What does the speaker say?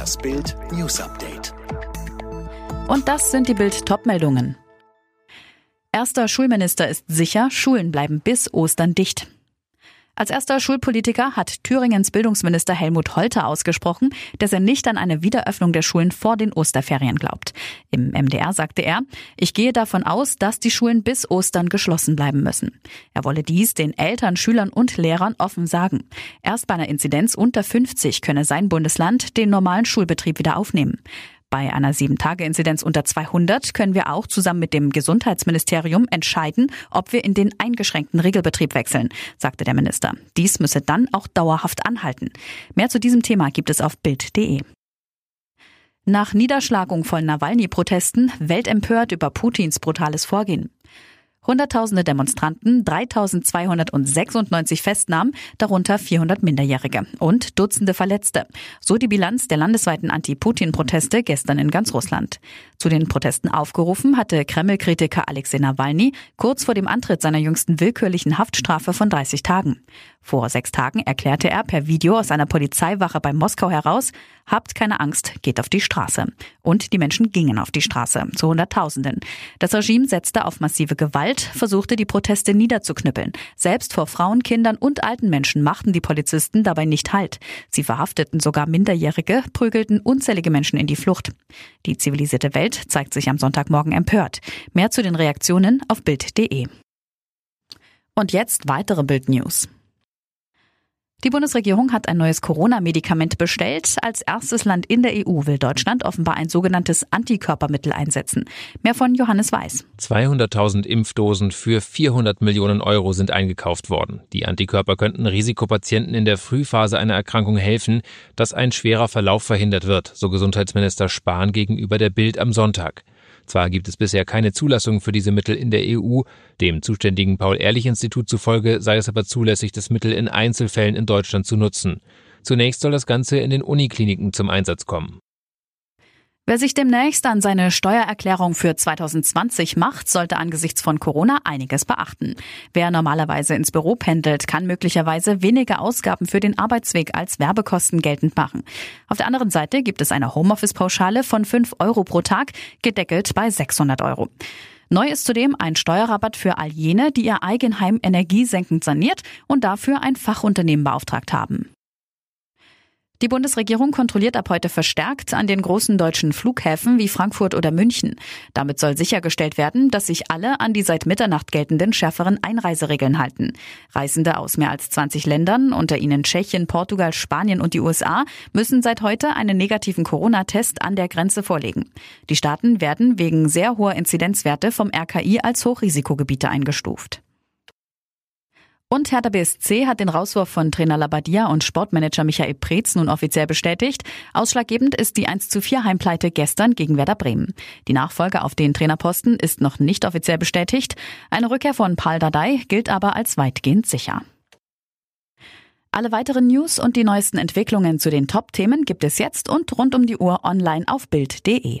Das Bild News Update. Und das sind die Bild Topmeldungen. Erster Schulminister ist sicher, Schulen bleiben bis Ostern dicht. Als erster Schulpolitiker hat Thüringens Bildungsminister Helmut Holter ausgesprochen, dass er nicht an eine Wiederöffnung der Schulen vor den Osterferien glaubt. Im MDR sagte er, ich gehe davon aus, dass die Schulen bis Ostern geschlossen bleiben müssen. Er wolle dies den Eltern, Schülern und Lehrern offen sagen. Erst bei einer Inzidenz unter 50 könne sein Bundesland den normalen Schulbetrieb wieder aufnehmen. Bei einer 7-Tage-Inzidenz unter 200 können wir auch zusammen mit dem Gesundheitsministerium entscheiden, ob wir in den eingeschränkten Regelbetrieb wechseln, sagte der Minister. Dies müsse dann auch dauerhaft anhalten. Mehr zu diesem Thema gibt es auf Bild.de. Nach Niederschlagung von Nawalny-Protesten weltempört über Putins brutales Vorgehen. Hunderttausende Demonstranten, 3296 Festnahmen, darunter 400 Minderjährige und Dutzende Verletzte. So die Bilanz der landesweiten Anti-Putin-Proteste gestern in ganz Russland. Zu den Protesten aufgerufen hatte Kreml-Kritiker Alexei Nawalny kurz vor dem Antritt seiner jüngsten willkürlichen Haftstrafe von 30 Tagen. Vor sechs Tagen erklärte er per Video aus einer Polizeiwache bei Moskau heraus, habt keine Angst, geht auf die Straße. Und die Menschen gingen auf die Straße, zu Hunderttausenden. Das Regime setzte auf massive Gewalt, versuchte die Proteste niederzuknüppeln. Selbst vor Frauen, Kindern und alten Menschen machten die Polizisten dabei nicht Halt. Sie verhafteten sogar Minderjährige, prügelten unzählige Menschen in die Flucht. Die zivilisierte Welt zeigt sich am Sonntagmorgen empört. Mehr zu den Reaktionen auf Bild.de. Und jetzt weitere Bild News. Die Bundesregierung hat ein neues Corona-Medikament bestellt. Als erstes Land in der EU will Deutschland offenbar ein sogenanntes Antikörpermittel einsetzen. Mehr von Johannes Weiß. 200.000 Impfdosen für 400 Millionen Euro sind eingekauft worden. Die Antikörper könnten Risikopatienten in der Frühphase einer Erkrankung helfen, dass ein schwerer Verlauf verhindert wird, so Gesundheitsminister Spahn gegenüber der Bild am Sonntag. Zwar gibt es bisher keine Zulassung für diese Mittel in der EU, dem zuständigen Paul-Ehrlich-Institut zufolge sei es aber zulässig, das Mittel in Einzelfällen in Deutschland zu nutzen. Zunächst soll das Ganze in den Unikliniken zum Einsatz kommen. Wer sich demnächst an seine Steuererklärung für 2020 macht, sollte angesichts von Corona einiges beachten. Wer normalerweise ins Büro pendelt, kann möglicherweise weniger Ausgaben für den Arbeitsweg als Werbekosten geltend machen. Auf der anderen Seite gibt es eine Homeoffice-Pauschale von 5 Euro pro Tag, gedeckelt bei 600 Euro. Neu ist zudem ein Steuerrabatt für all jene, die ihr Eigenheim energiesenkend saniert und dafür ein Fachunternehmen beauftragt haben. Die Bundesregierung kontrolliert ab heute verstärkt an den großen deutschen Flughäfen wie Frankfurt oder München. Damit soll sichergestellt werden, dass sich alle an die seit Mitternacht geltenden schärferen Einreiseregeln halten. Reisende aus mehr als 20 Ländern, unter ihnen Tschechien, Portugal, Spanien und die USA, müssen seit heute einen negativen Corona-Test an der Grenze vorlegen. Die Staaten werden wegen sehr hoher Inzidenzwerte vom RKI als Hochrisikogebiete eingestuft. Und Hertha BSC hat den Rauswurf von Trainer Labadia und Sportmanager Michael Preetz nun offiziell bestätigt. Ausschlaggebend ist die 1 zu 4 Heimpleite gestern gegen Werder Bremen. Die Nachfolge auf den Trainerposten ist noch nicht offiziell bestätigt. Eine Rückkehr von Paul Dardai gilt aber als weitgehend sicher. Alle weiteren News und die neuesten Entwicklungen zu den Top-Themen gibt es jetzt und rund um die Uhr online auf Bild.de.